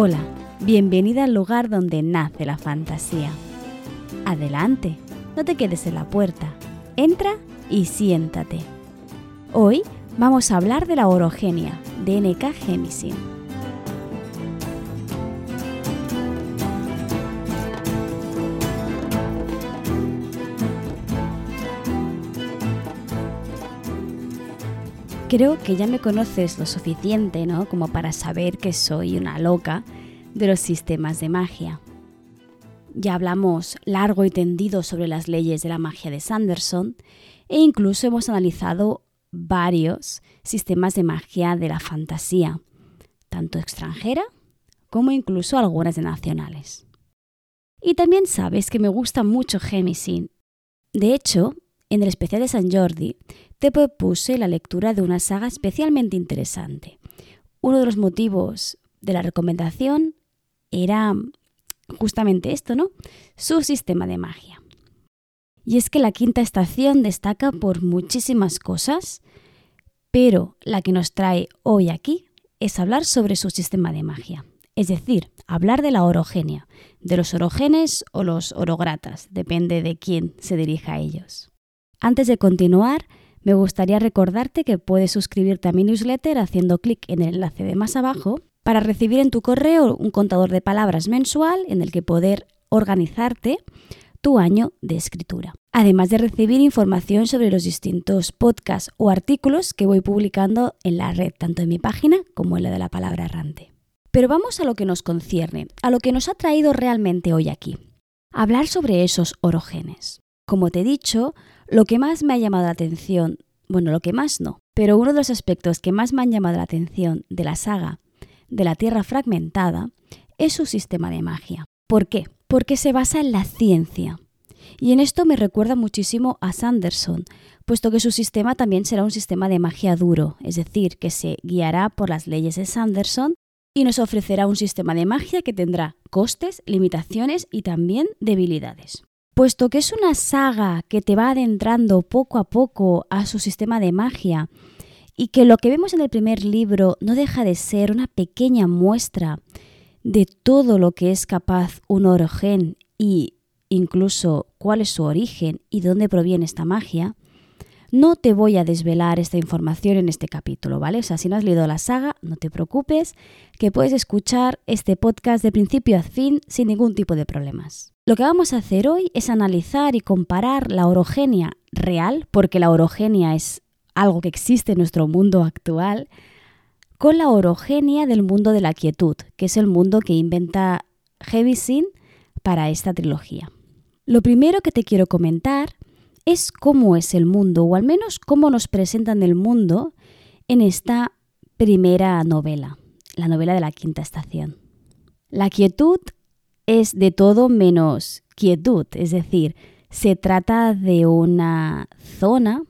Hola, bienvenida al lugar donde nace la fantasía. Adelante, no te quedes en la puerta. Entra y siéntate. Hoy vamos a hablar de la orogenia de N.K. Jemisin. Creo que ya me conoces lo suficiente, ¿no? Como para saber que soy una loca de los sistemas de magia. Ya hablamos largo y tendido sobre las leyes de la magia de Sanderson e incluso hemos analizado varios sistemas de magia de la fantasía, tanto extranjera como incluso algunas de nacionales. Y también sabes que me gusta mucho Gemisin. De hecho, en el especial de San Jordi te propuse la lectura de una saga especialmente interesante. Uno de los motivos de la recomendación era justamente esto, ¿no? Su sistema de magia. Y es que la quinta estación destaca por muchísimas cosas, pero la que nos trae hoy aquí es hablar sobre su sistema de magia. Es decir, hablar de la orogenia, de los orogenes o los orogratas, depende de quién se dirija a ellos. Antes de continuar, me gustaría recordarte que puedes suscribirte a mi newsletter haciendo clic en el enlace de más abajo para recibir en tu correo un contador de palabras mensual en el que poder organizarte tu año de escritura. Además de recibir información sobre los distintos podcasts o artículos que voy publicando en la red, tanto en mi página como en la de la palabra errante. Pero vamos a lo que nos concierne, a lo que nos ha traído realmente hoy aquí. Hablar sobre esos orogenes. Como te he dicho, lo que más me ha llamado la atención, bueno, lo que más no, pero uno de los aspectos que más me han llamado la atención de la saga de la Tierra fragmentada es su sistema de magia. ¿Por qué? Porque se basa en la ciencia. Y en esto me recuerda muchísimo a Sanderson, puesto que su sistema también será un sistema de magia duro, es decir, que se guiará por las leyes de Sanderson y nos ofrecerá un sistema de magia que tendrá costes, limitaciones y también debilidades puesto que es una saga que te va adentrando poco a poco a su sistema de magia y que lo que vemos en el primer libro no deja de ser una pequeña muestra de todo lo que es capaz un orogen y incluso cuál es su origen y dónde proviene esta magia, no te voy a desvelar esta información en este capítulo, ¿vale? O sea, si no has leído la saga, no te preocupes, que puedes escuchar este podcast de principio a fin sin ningún tipo de problemas. Lo que vamos a hacer hoy es analizar y comparar la orogenia real, porque la orogenia es algo que existe en nuestro mundo actual, con la orogenia del mundo de la quietud, que es el mundo que inventa Sin para esta trilogía. Lo primero que te quiero comentar es cómo es el mundo, o al menos cómo nos presentan el mundo en esta primera novela, la novela de la quinta estación. La quietud es de todo menos quietud, es decir, se trata de una zona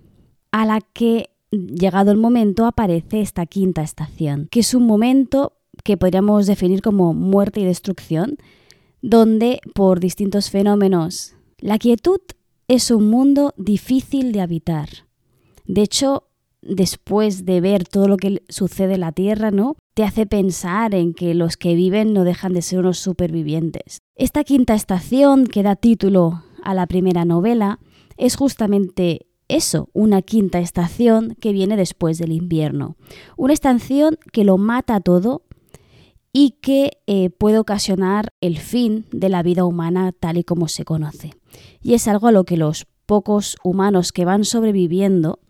a la que, llegado el momento, aparece esta quinta estación, que es un momento que podríamos definir como muerte y destrucción, donde por distintos fenómenos la quietud es un mundo difícil de habitar. De hecho, después de ver todo lo que sucede en la Tierra, ¿no? Te hace pensar en que los que viven no dejan de ser unos supervivientes. Esta quinta estación que da título a la primera novela es justamente eso, una quinta estación que viene después del invierno. Una estación que lo mata todo y que eh, puede ocasionar el fin de la vida humana tal y como se conoce. Y es algo a lo que los pocos humanos que van sobreviviendo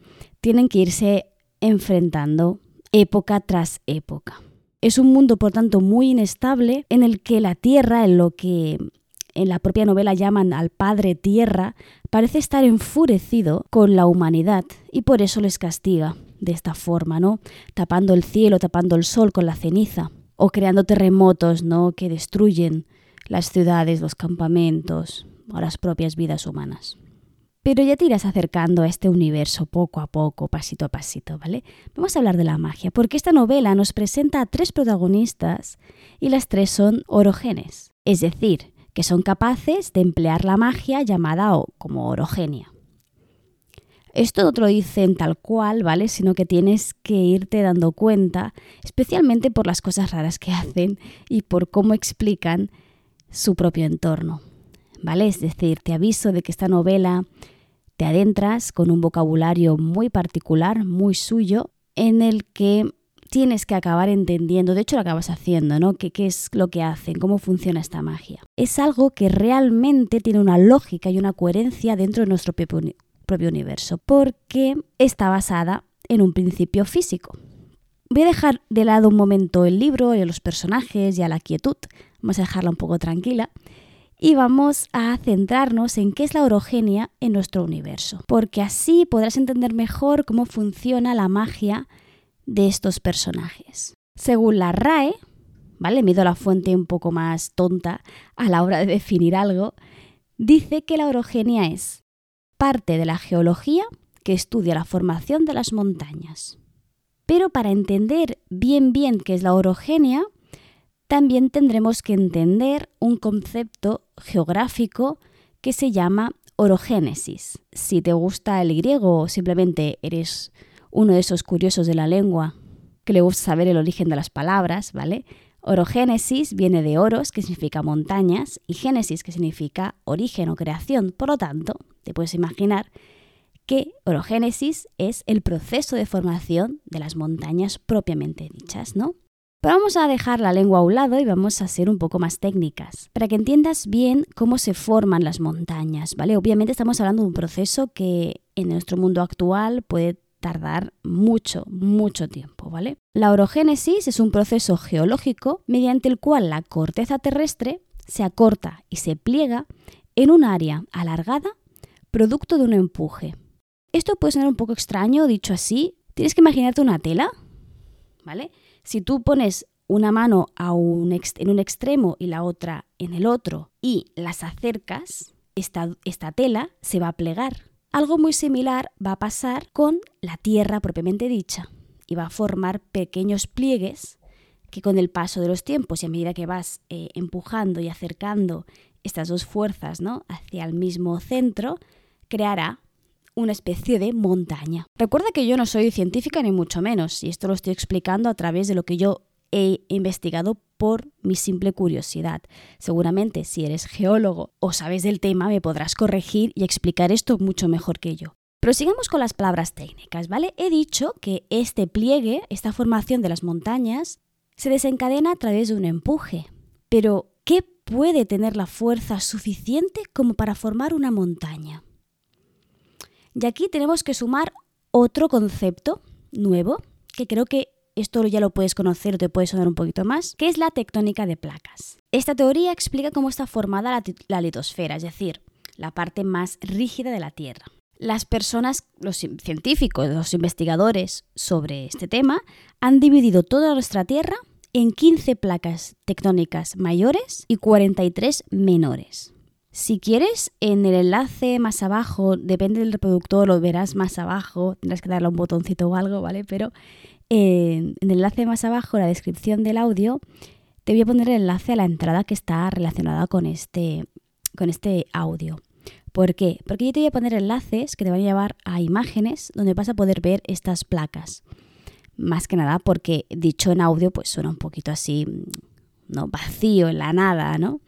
tienen que irse enfrentando época tras época. Es un mundo, por tanto, muy inestable en el que la Tierra, en lo que en la propia novela llaman al Padre Tierra, parece estar enfurecido con la humanidad y por eso les castiga de esta forma, ¿no? Tapando el cielo, tapando el sol con la ceniza o creando terremotos, ¿no? que destruyen las ciudades, los campamentos o las propias vidas humanas. Pero ya te irás acercando a este universo poco a poco, pasito a pasito, ¿vale? Vamos a hablar de la magia, porque esta novela nos presenta a tres protagonistas y las tres son orogenes, es decir, que son capaces de emplear la magia llamada como orogenia. Esto no te lo dicen tal cual, ¿vale? Sino que tienes que irte dando cuenta, especialmente por las cosas raras que hacen y por cómo explican su propio entorno, ¿vale? Es decir, te aviso de que esta novela te adentras con un vocabulario muy particular, muy suyo, en el que tienes que acabar entendiendo, de hecho lo acabas haciendo, ¿no? ¿Qué, es lo que hacen? ¿Cómo funciona esta magia? Es algo que realmente tiene una lógica y una coherencia dentro de nuestro propio, propio universo, porque está basada en un principio físico. Voy a dejar de lado un momento el libro y los personajes y a la quietud, vamos a dejarla un poco tranquila y vamos a centrarnos en qué es la orogenia en nuestro universo, porque así podrás entender mejor cómo funciona la magia de estos personajes. Según la RAE, ¿vale? Me la fuente un poco más tonta a la hora de definir algo, dice que la orogenia es parte de la geología que estudia la formación de las montañas. Pero para entender bien bien qué es la orogenia, también tendremos que entender un concepto geográfico que se llama orogénesis. Si te gusta el griego o simplemente eres uno de esos curiosos de la lengua que le gusta saber el origen de las palabras, ¿vale? Orogénesis viene de oros, que significa montañas, y génesis, que significa origen o creación. Por lo tanto, te puedes imaginar que orogénesis es el proceso de formación de las montañas propiamente dichas, ¿no? Pero vamos a dejar la lengua a un lado y vamos a ser un poco más técnicas, para que entiendas bien cómo se forman las montañas, ¿vale? Obviamente estamos hablando de un proceso que en nuestro mundo actual puede tardar mucho, mucho tiempo, ¿vale? La orogénesis es un proceso geológico mediante el cual la corteza terrestre se acorta y se pliega en un área alargada producto de un empuje. Esto puede sonar un poco extraño dicho así. Tienes que imaginarte una tela, ¿vale? Si tú pones una mano en un extremo y la otra en el otro y las acercas, esta, esta tela se va a plegar. Algo muy similar va a pasar con la tierra propiamente dicha y va a formar pequeños pliegues que con el paso de los tiempos y a medida que vas eh, empujando y acercando estas dos fuerzas ¿no? hacia el mismo centro, creará una especie de montaña. Recuerda que yo no soy científica ni mucho menos, y esto lo estoy explicando a través de lo que yo he investigado por mi simple curiosidad. Seguramente si eres geólogo o sabes del tema me podrás corregir y explicar esto mucho mejor que yo. Pero sigamos con las palabras técnicas, ¿vale? He dicho que este pliegue, esta formación de las montañas, se desencadena a través de un empuje. Pero, ¿qué puede tener la fuerza suficiente como para formar una montaña? Y aquí tenemos que sumar otro concepto nuevo, que creo que esto ya lo puedes conocer o te puede sonar un poquito más, que es la tectónica de placas. Esta teoría explica cómo está formada la, la litosfera, es decir, la parte más rígida de la Tierra. Las personas, los científicos, los investigadores sobre este tema han dividido toda nuestra Tierra en 15 placas tectónicas mayores y 43 menores. Si quieres, en el enlace más abajo, depende del reproductor, lo verás más abajo, tendrás que darle un botoncito o algo, ¿vale? Pero en, el enlace más abajo, la descripción del audio, te voy a poner el enlace a la entrada que está relacionada con este, con este audio. ¿Por qué? Porque yo te voy a poner enlaces que te van a llevar a imágenes donde vas a poder ver estas placas. Más que nada porque dicho en audio pues suena un poquito así, ¿no? Vacío, en la nada, ¿no?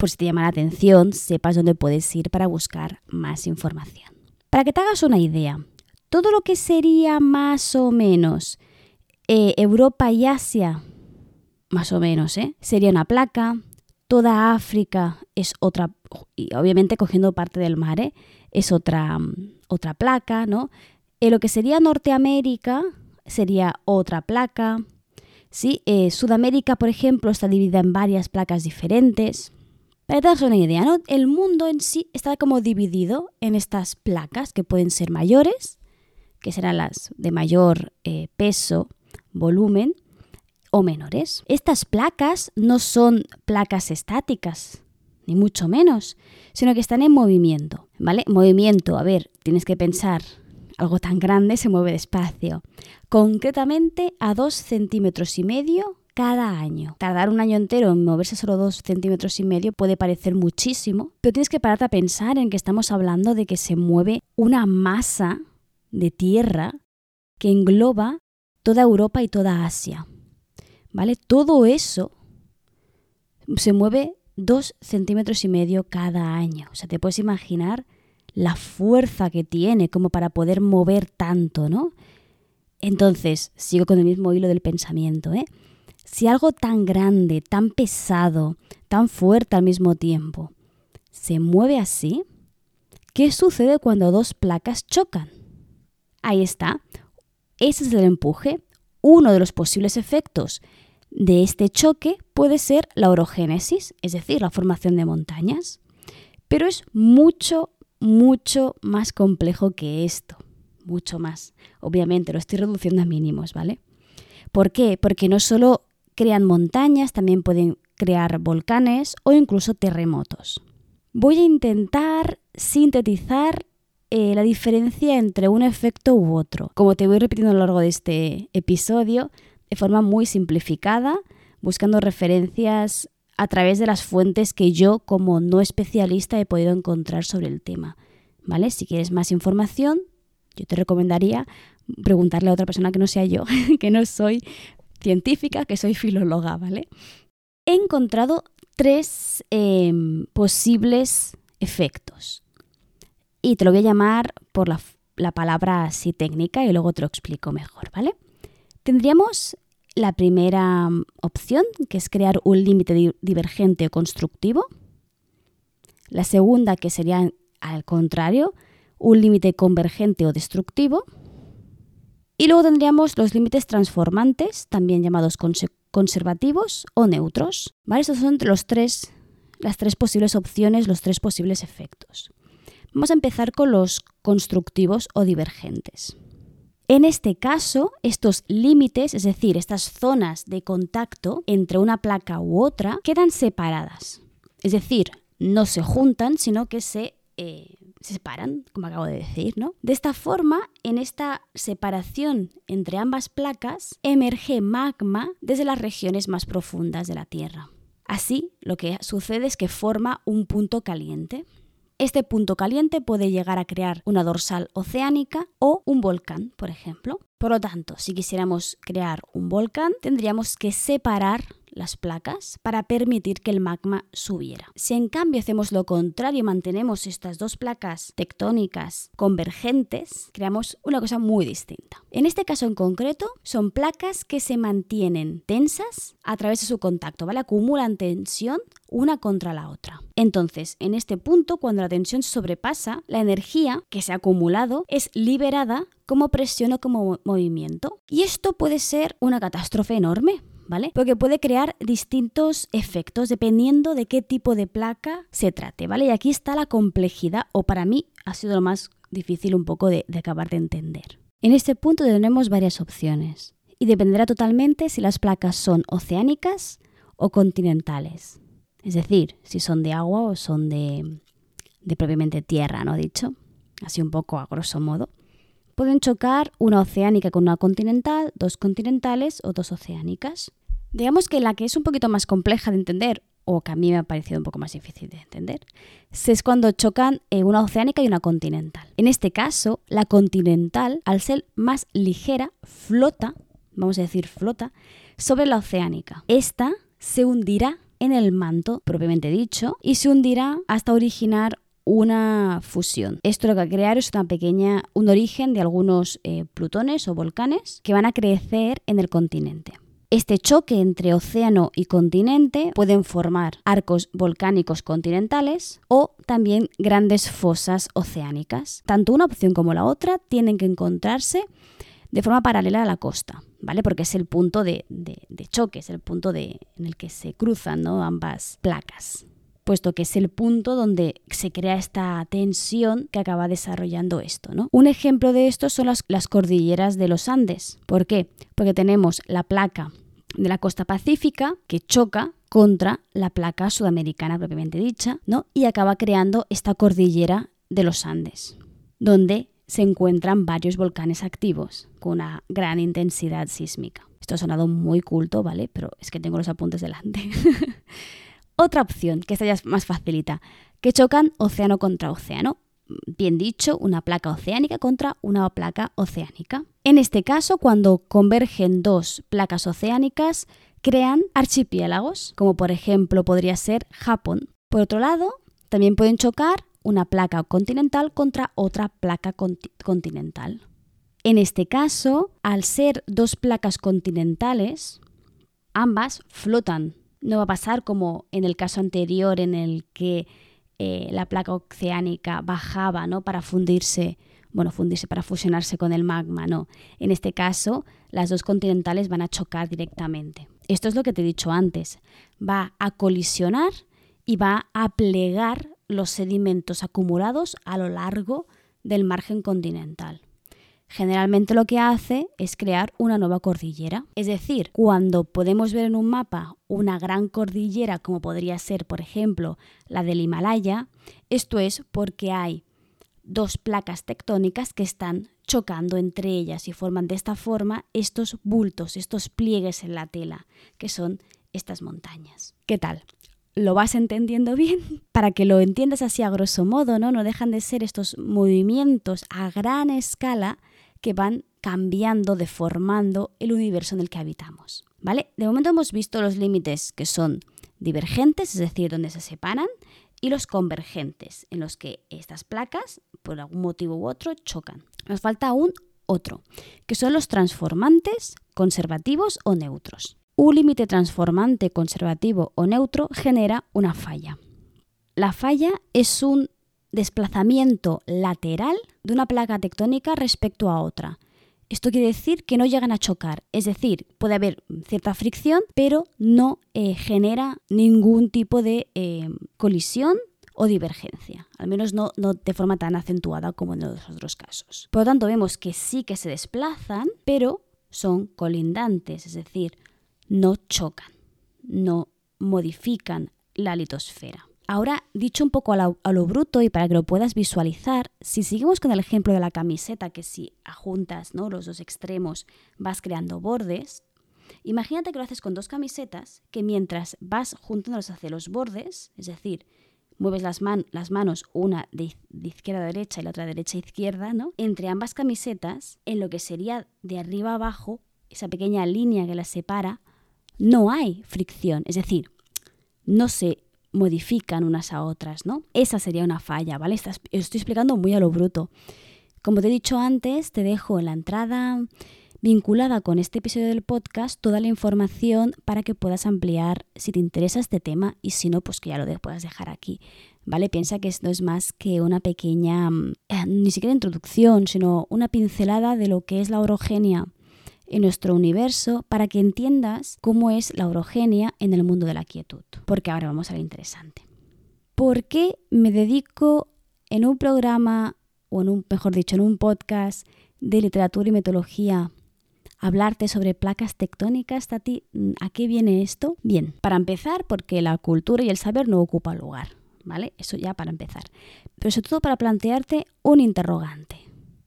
por si te llama la atención, sepas dónde puedes ir para buscar más información. Para que te hagas una idea, todo lo que sería más o menos eh, Europa y Asia, más o menos, ¿eh? sería una placa, toda África es otra, y obviamente cogiendo parte del mar, ¿eh? es otra, otra placa, ¿no? lo que sería Norteamérica sería otra placa, ¿sí? Sudamérica, por ejemplo, está dividida en varias placas diferentes. Para te una idea, ¿no? El mundo en sí está como dividido en estas placas que pueden ser mayores, que serán las de mayor peso, volumen, o menores. Estas placas no son placas estáticas, ni mucho menos, sino que están en movimiento, ¿vale? Movimiento, a ver, tienes que pensar, algo tan grande se mueve despacio, concretamente a dos centímetros y medio cada año. Tardar un año entero en moverse solo dos centímetros y medio puede parecer muchísimo, pero tienes que pararte a pensar en que estamos hablando de que se mueve una masa de tierra que engloba toda Europa y toda Asia. ¿Vale? Todo eso se mueve dos centímetros y medio cada año. O sea, te puedes imaginar la fuerza que tiene como para poder mover tanto, ¿no? Entonces, sigo con el mismo hilo del pensamiento, ¿eh? Si algo tan grande, tan pesado, tan fuerte al mismo tiempo, se mueve así, ¿qué sucede cuando dos placas chocan? Ahí está. Ese es el empuje. Uno de los posibles efectos de este choque puede ser la orogénesis, es decir, la formación de montañas. Pero es mucho, mucho más complejo que esto. Mucho más. Obviamente lo estoy reduciendo a mínimos, ¿vale? ¿Por qué? Porque no solo crean montañas, también pueden crear volcanes o incluso terremotos. Voy a intentar sintetizar eh, la diferencia entre un efecto u otro. Como te voy repitiendo a lo largo de este episodio, de forma muy simplificada, buscando referencias a través de las fuentes que yo como no especialista he podido encontrar sobre el tema. ¿Vale? Si quieres más información, yo te recomendaría preguntarle a otra persona que no sea yo, que no soy científica, que soy filóloga, ¿vale? He encontrado tres em, posibles efectos. Y te lo voy a llamar por la, la palabra así técnica y luego te lo explico mejor, ¿vale? Tendríamos la primera mm, opción, que es crear un límite divergente o constructivo. La segunda, que sería al contrario, un límite convergente o destructivo. Y luego tendríamos los límites transformantes, también llamados conservativos o neutros. ¿Vale? Estos son los tres, las tres posibles opciones, los tres posibles efectos. Vamos a empezar con los constructivos o divergentes. En este caso, estos límites, es decir, estas zonas de contacto entre una placa u otra, quedan separadas. Es decir, no se juntan, sino que se, eh, separan, como acabo de decir, ¿no? De esta forma, en esta separación entre ambas placas, emerge magma desde las regiones más profundas de la Tierra. Así, lo que sucede es que forma un punto caliente. Este punto caliente puede llegar a crear una dorsal oceánica o un volcán, por ejemplo. Por lo tanto, si quisiéramos crear un volcán, tendríamos que separar las placas para permitir que el magma subiera. Si en cambio hacemos lo contrario y mantenemos estas dos placas tectónicas convergentes, creamos una cosa muy distinta. En este caso en concreto, son placas que se mantienen tensas a través de su contacto, ¿vale? Acumulan tensión una contra la otra. Entonces, en este punto, cuando la tensión sobrepasa, la energía que se ha acumulado es liberada como presión o como movimiento. Y esto puede ser una catástrofe enorme, Porque puede crear distintos efectos dependiendo de qué tipo de placa se trate, ¿vale? Y aquí está la complejidad, o para mí ha sido lo más difícil un poco de, de acabar de entender. En este punto tenemos varias opciones y dependerá totalmente si las placas son oceánicas o continentales. Es decir, si son de agua o son de, de propiamente tierra, ¿no? Dicho, así un poco a grosso modo. Pueden chocar una oceánica con una continental, dos continentales o dos oceánicas. Digamos que la que es un poquito más compleja de entender, o que a mí me ha parecido un poco más difícil de entender, es cuando chocan eh, una oceánica y una continental. En este caso, la continental, al ser más ligera, flota, vamos a decir flota, sobre la oceánica. Esta se hundirá en el manto propiamente dicho y se hundirá hasta originar una fusión. Esto lo que va a crear es una pequeña, un origen de algunos eh, plutones o volcanes que van a crecer en el continente. Este choque entre océano y continente pueden formar arcos volcánicos continentales o también grandes fosas oceánicas. Tanto una opción como la otra tienen que encontrarse de forma paralela a la costa, ¿vale? Porque es el punto de, choque, es el punto en el que se cruzan ambas placas puesto que es el punto donde se crea esta tensión que acaba desarrollando esto. ¿no? Un ejemplo de esto son las, las cordilleras de los Andes. ¿Por qué? Porque tenemos la placa de la costa pacífica que choca contra la placa sudamericana propiamente dicha, ¿no? Y acaba creando esta cordillera de los Andes, donde se encuentran varios volcanes activos con una gran intensidad sísmica. Esto ha sonado muy culto, ¿vale? Pero es que tengo los apuntes delante. Otra opción, que esta ya es más facilita, que chocan océano contra océano. bien dicho, una placa oceánica contra una placa oceánica. En este caso, cuando convergen dos placas oceánicas, crean archipiélagos, como por ejemplo podría ser Japón. Por otro lado, también pueden chocar una placa continental contra otra placa continental. En este caso, al ser dos placas continentales, ambas flotan. No va a pasar como en el caso anterior en el que eh, la placa oceánica bajaba ¿no? para fundirse, bueno, fundirse para fusionarse con el magma, no. En este caso, las dos continentales van a chocar directamente. Esto es lo que te he dicho antes. Va a colisionar y va a plegar los sedimentos acumulados a lo largo del margen continental. Generalmente lo que hace es crear una nueva cordillera. Es decir, cuando podemos ver en un mapa una gran cordillera como podría ser, por ejemplo, la del Himalaya, esto es porque hay dos placas tectónicas que están chocando entre ellas y forman de esta forma estos bultos, estos pliegues en la tela, que son estas montañas. ¿Qué tal? ¿Lo vas entendiendo bien? Para que lo entiendas así a grosso modo, ¿no? No dejan de ser estos movimientos a gran escala que van cambiando, deformando el universo en el que habitamos. ¿Vale? De momento hemos visto los límites que son divergentes, es decir, donde se separan, y los convergentes, en los que estas placas, por algún motivo u otro, chocan. Nos falta aún otro, que son los transformantes, conservativos o neutros. Un límite transformante, conservativo o neutro genera una falla. La falla es un desplazamiento lateral de una placa tectónica respecto a otra. Esto quiere decir que no llegan a chocar, es decir, puede haber cierta fricción, pero no eh, genera ningún tipo de eh, colisión o divergencia, al menos no, no de forma tan acentuada como en los otros casos. Por lo tanto, vemos que sí que se desplazan, pero son colindantes, es decir, no chocan, no modifican la litosfera. Ahora, dicho un poco a lo, bruto y para que lo puedas visualizar, si seguimos con el ejemplo de la camiseta, que si ajuntas ¿no? los dos extremos vas creando bordes, imagínate que lo haces con dos camisetas que mientras vas juntándolas hacia los bordes, es decir, mueves las, las manos una de, izquierda a derecha y la otra de derecha a izquierda, ¿no? Entre ambas camisetas, en lo que sería de arriba a abajo, esa pequeña línea que las separa, no hay fricción, es decir, no se modifican unas a otras, ¿no? Esa sería una falla, ¿vale? estoy explicando muy a lo bruto. Como te he dicho antes, te dejo en la entrada vinculada con este episodio del podcast toda la información para que puedas ampliar si te interesa este tema y si no, pues que ya lo puedas dejar aquí. ¿Vale? Piensa que esto es más que una pequeña, mm, eh, ni siquiera introducción, sino una pincelada de lo que es la orogenia en nuestro universo para que entiendas cómo es la orogenia en el mundo de la quietud. Porque ahora vamos a lo interesante. ¿Por qué me dedico en un programa, o en un, mejor dicho, en un podcast de literatura y metodología a hablarte sobre placas tectónicas, ¿A ti, ¿A qué viene esto? Bien, para empezar, porque la cultura y el saber no ocupan lugar, ¿vale? Eso ya para empezar. Pero sobre todo para plantearte un interrogante.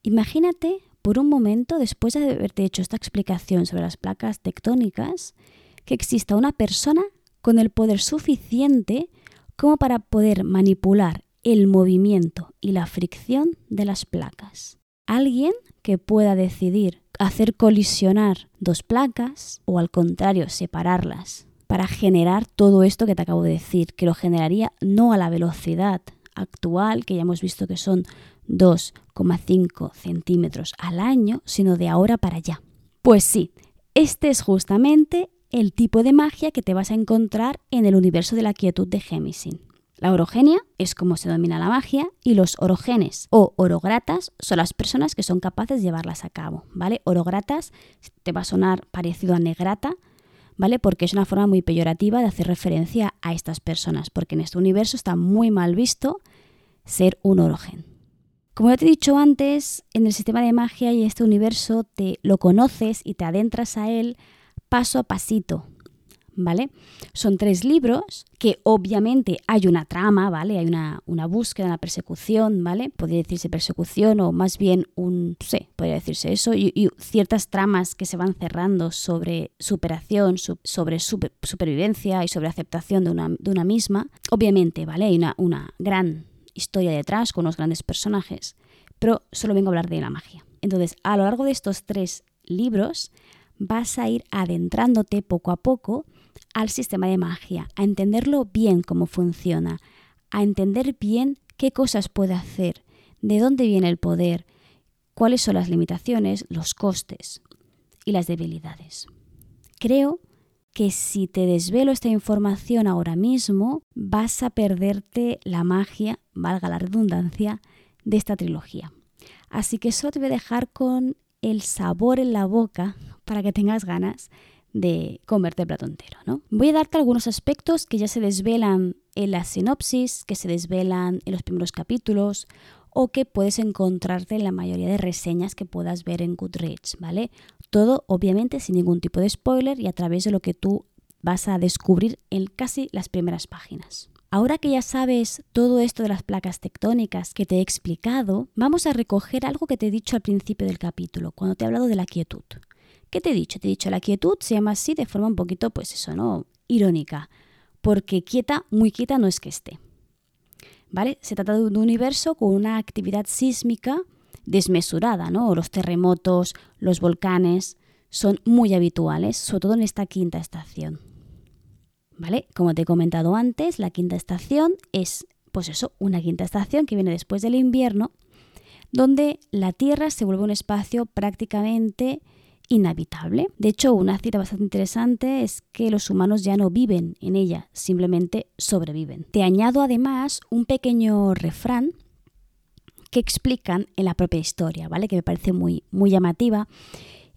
Imagínate por un momento, después de haberte hecho esta explicación sobre las placas tectónicas, que exista una persona con el poder suficiente como para poder manipular el movimiento y la fricción de las placas. Alguien que pueda decidir hacer colisionar dos placas o al contrario separarlas para generar todo esto que te acabo de decir, que lo generaría no a la velocidad actual, que ya hemos visto que son 2,5 centímetros al año, sino de ahora para allá. Pues sí, este es justamente el tipo de magia que te vas a encontrar en el universo de la quietud de Gemisin. La orogenia es como se domina la magia y los orogenes o orogratas son las personas que son capaces de llevarlas a cabo, ¿vale? Orogratas te va a sonar parecido a negrata, ¿vale? Porque es una forma muy peyorativa de hacer referencia a estas personas, porque en este universo está muy mal visto ser un orogen. Como ya te he dicho antes, en el sistema de magia y este universo te lo conoces y te adentras a él paso a pasito, ¿vale? Son tres libros que obviamente hay una trama, ¿vale? Hay una, búsqueda, una persecución, ¿vale? Podría decirse persecución o más bien un, sí, podría decirse eso, y, ciertas tramas que se van cerrando sobre superación, sobre supervivencia y sobre aceptación de una, de una misma. Obviamente, ¿vale? Hay una, una gran historia detrás, con unos grandes personajes, pero solo vengo a hablar de la magia. Entonces, a lo largo de estos tres libros, vas a ir adentrándote poco a poco al sistema de magia, a entenderlo bien cómo funciona, a entender bien qué cosas puede hacer, de dónde viene el poder, cuáles son las limitaciones, los costes y las debilidades. Creo que si te desvelo esta información ahora mismo, vas a perderte la magia, valga la redundancia, de esta trilogía. Así que solo te voy a dejar con el sabor en la boca para que tengas ganas de comerte el plato entero. ¿no? Voy a darte algunos aspectos que ya se desvelan en la sinopsis, que se desvelan en los primeros capítulos o que puedes encontrarte en la mayoría de reseñas que puedas ver en Goodreads, ¿vale? Todo obviamente sin ningún tipo de spoiler y a través de lo que tú vas a descubrir en casi las primeras páginas. Ahora que ya sabes todo esto de las placas tectónicas que te he explicado, vamos a recoger algo que te he dicho al principio del capítulo, cuando te he hablado de la quietud. ¿Qué te he dicho? Te he dicho la quietud se llama así de forma un poquito, pues eso, ¿no? Irónica, porque quieta, muy quieta no es que esté. ¿vale? Se trata de un universo con una actividad sísmica desmesurada, ¿no? Los terremotos, los volcanes son muy habituales, sobre todo en esta quinta estación. ¿Vale? Como te he comentado antes, la quinta estación es, pues eso, una quinta estación que viene después del invierno, donde la Tierra se vuelve un espacio prácticamente inhabitable. De hecho, una cita bastante interesante es que los humanos ya no viven en ella, simplemente sobreviven. Te añado además un pequeño refrán que explican en la propia historia, ¿vale? Que me parece muy, muy llamativa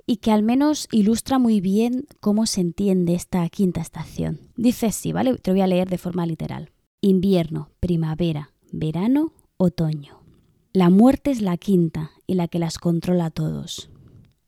y que al menos ilustra muy bien cómo se entiende esta quinta estación. Dice así, ¿vale? Te voy a leer de forma literal. Invierno, primavera, verano, otoño. La muerte es la quinta y la que las controla a todos.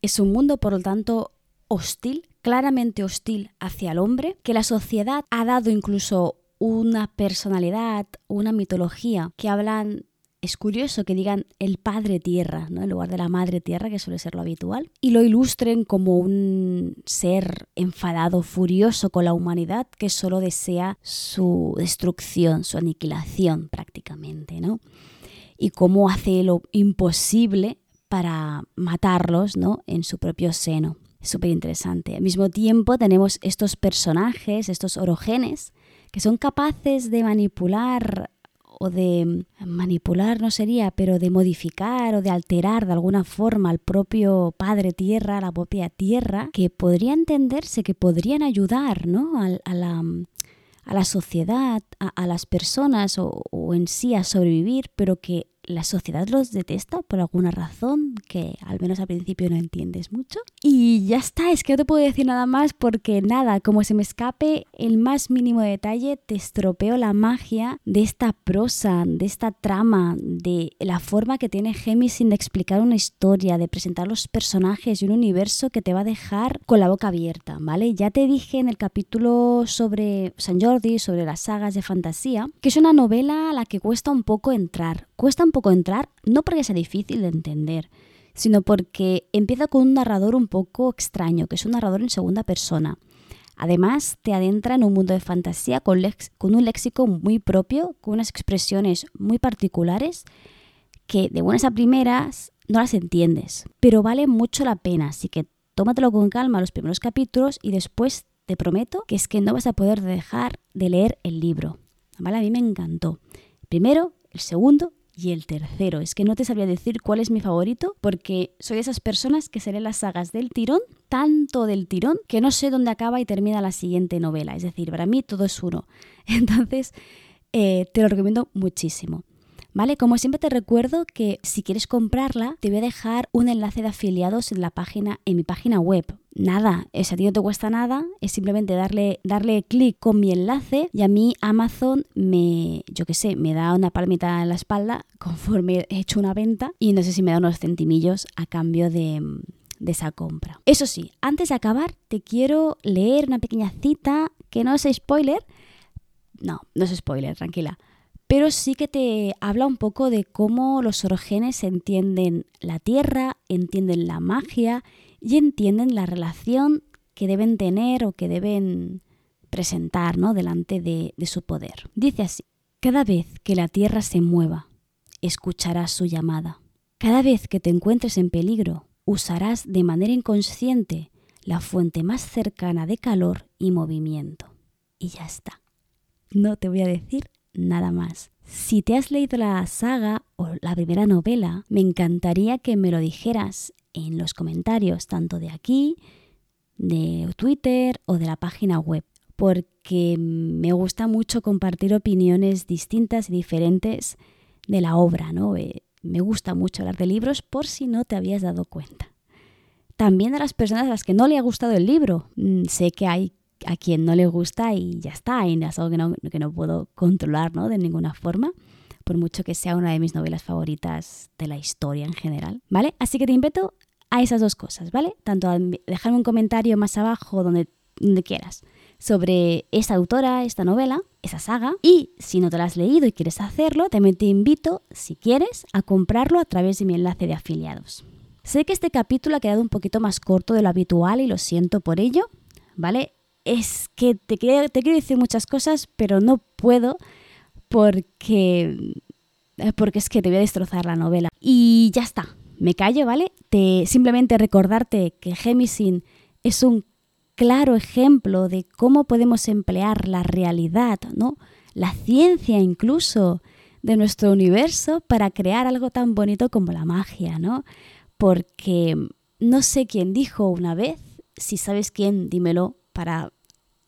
Es un mundo, por lo tanto, hostil, claramente hostil hacia el hombre, que la sociedad ha dado incluso una personalidad, una mitología que hablan es curioso que digan el padre tierra, ¿no? en lugar de la madre tierra, que suele ser lo habitual, y lo ilustren como un ser enfadado, furioso con la humanidad que solo desea su destrucción, su aniquilación prácticamente, ¿no? Y cómo hace lo imposible para matarlos ¿no? en su propio seno. Súper interesante. Al mismo tiempo tenemos estos personajes, estos orogenes, que son capaces de manipular o de manipular no sería, pero de modificar o de alterar de alguna forma al propio Padre Tierra, la propia Tierra, que podría entenderse, que podrían ayudar ¿no? a, la, a la sociedad, a, las personas o en sí a sobrevivir, pero que la sociedad los detesta por alguna razón que al menos al principio no entiendes mucho. Y ya está, es que no te puedo decir nada más porque nada, como se me escape el más mínimo detalle, te estropeo la magia de esta prosa, de esta trama, de la forma que tiene Gemi sin explicar una historia, de presentar los personajes y un universo que te va a dejar con la boca abierta, ¿vale? Ya te dije en el capítulo sobre San Jordi, sobre las sagas de fantasía, que es una novela a la que cuesta un poco entrar, cuesta un poco entrar, no porque sea difícil de entender, sino porque empieza con un narrador un poco extraño, que es un narrador en segunda persona. Además, te adentra en un mundo de fantasía con, un léxico muy propio, con unas expresiones muy particulares que de buenas a primeras no las entiendes, pero vale mucho la pena, así que tómatelo con calma los primeros capítulos y después te prometo que es que no vas a poder dejar de leer el libro. A mí me encantó. Primero, el segundo y el tercero. Es que no te sabría decir cuál es mi favorito porque soy de esas personas que se leen las sagas del tirón, tanto del tirón, que no sé dónde acaba y termina la siguiente novela. Es decir, para mí todo es uno. Entonces, eh, te lo recomiendo muchísimo. ¿Vale? Como siempre te recuerdo que si quieres comprarla, te voy a dejar un enlace de afiliados en la página, en mi página web. Nada, es a ti no te cuesta nada, es simplemente darle, darle clic con mi enlace y a mí Amazon me, yo qué sé, me da una palmita en la espalda conforme he hecho una venta y no sé si me da unos centimillos a cambio de, de esa compra. Eso sí, antes de acabar, te quiero leer una pequeña cita que no es spoiler. No, no es spoiler, tranquila pero sí que te habla un poco de cómo los orogenes entienden la tierra, entienden la magia y entienden la relación que deben tener o que deben presentar ¿no? delante de, de su poder. Dice así, Cada vez que la tierra se mueva, escucharás su llamada. Cada vez que te encuentres en peligro, usarás de manera inconsciente la fuente más cercana de calor y movimiento. Y ya está. No te voy a decir nada más. Si te has leído la saga o la primera novela, me encantaría que me lo dijeras en los comentarios, tanto de aquí, de Twitter o de la página web, porque me gusta mucho compartir opiniones distintas y diferentes de la obra, ¿no? Eh, me gusta mucho hablar de libros por si no te habías dado cuenta. También a las personas a las que no le ha gustado el libro. Mm, sé que hay a quien no le gusta y ya está, y es algo que no, que no puedo controlar ¿no? de ninguna forma, por mucho que sea una de mis novelas favoritas de la historia en general, ¿vale? Así que te invito a esas dos cosas, ¿vale? Tanto a dejarme un comentario más abajo donde, donde quieras sobre esta autora, esta novela, esa saga. Y si no te la has leído y quieres hacerlo, también te invito, si quieres, a comprarlo a través de mi enlace de afiliados. Sé que este capítulo ha quedado un poquito más corto de lo habitual y lo siento por ello, ¿vale? Es que te quiero, decir muchas cosas, pero no puedo porque, porque es que te voy a destrozar la novela. Y ya está, me callo, ¿vale? Te, simplemente recordarte que Gemisin es un claro ejemplo de cómo podemos emplear la realidad, ¿no? la ciencia incluso de nuestro universo para crear algo tan bonito como la magia, ¿no? Porque no sé quién dijo una vez, si sabes quién, dímelo para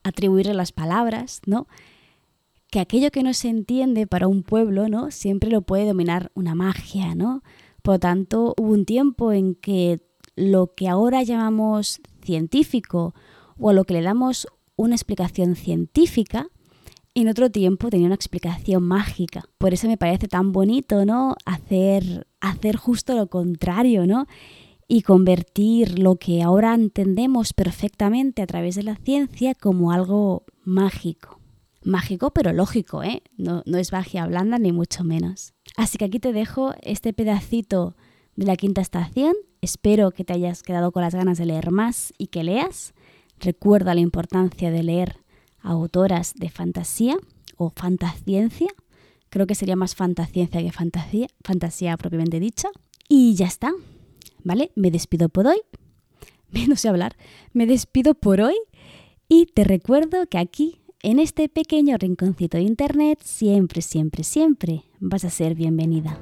atribuirle las palabras, ¿no? Que aquello que no se entiende para un pueblo, ¿no? Siempre lo puede dominar una magia, ¿no? Por lo tanto, hubo un tiempo en que lo que ahora llamamos científico o a lo que le damos una explicación científica, en otro tiempo tenía una explicación mágica. Por eso me parece tan bonito, ¿no? Hacer, hacer justo lo contrario, ¿no? Y convertir lo que ahora entendemos perfectamente a través de la ciencia como algo mágico. Mágico pero lógico, ¿eh? No, no es magia blanda ni mucho menos. Así que aquí te dejo este pedacito de la quinta estación. Espero que te hayas quedado con las ganas de leer más y que leas. Recuerda la importancia de leer a autoras de fantasía o fantasciencia. Creo que sería más fantasciencia que fantasía, fantasía propiamente dicha. Y ya está, ¿vale? Me despido por hoy. No sé hablar. Me despido por hoy y te recuerdo que aquí, en este pequeño rinconcito de internet, siempre, siempre, siempre vas a ser bienvenida.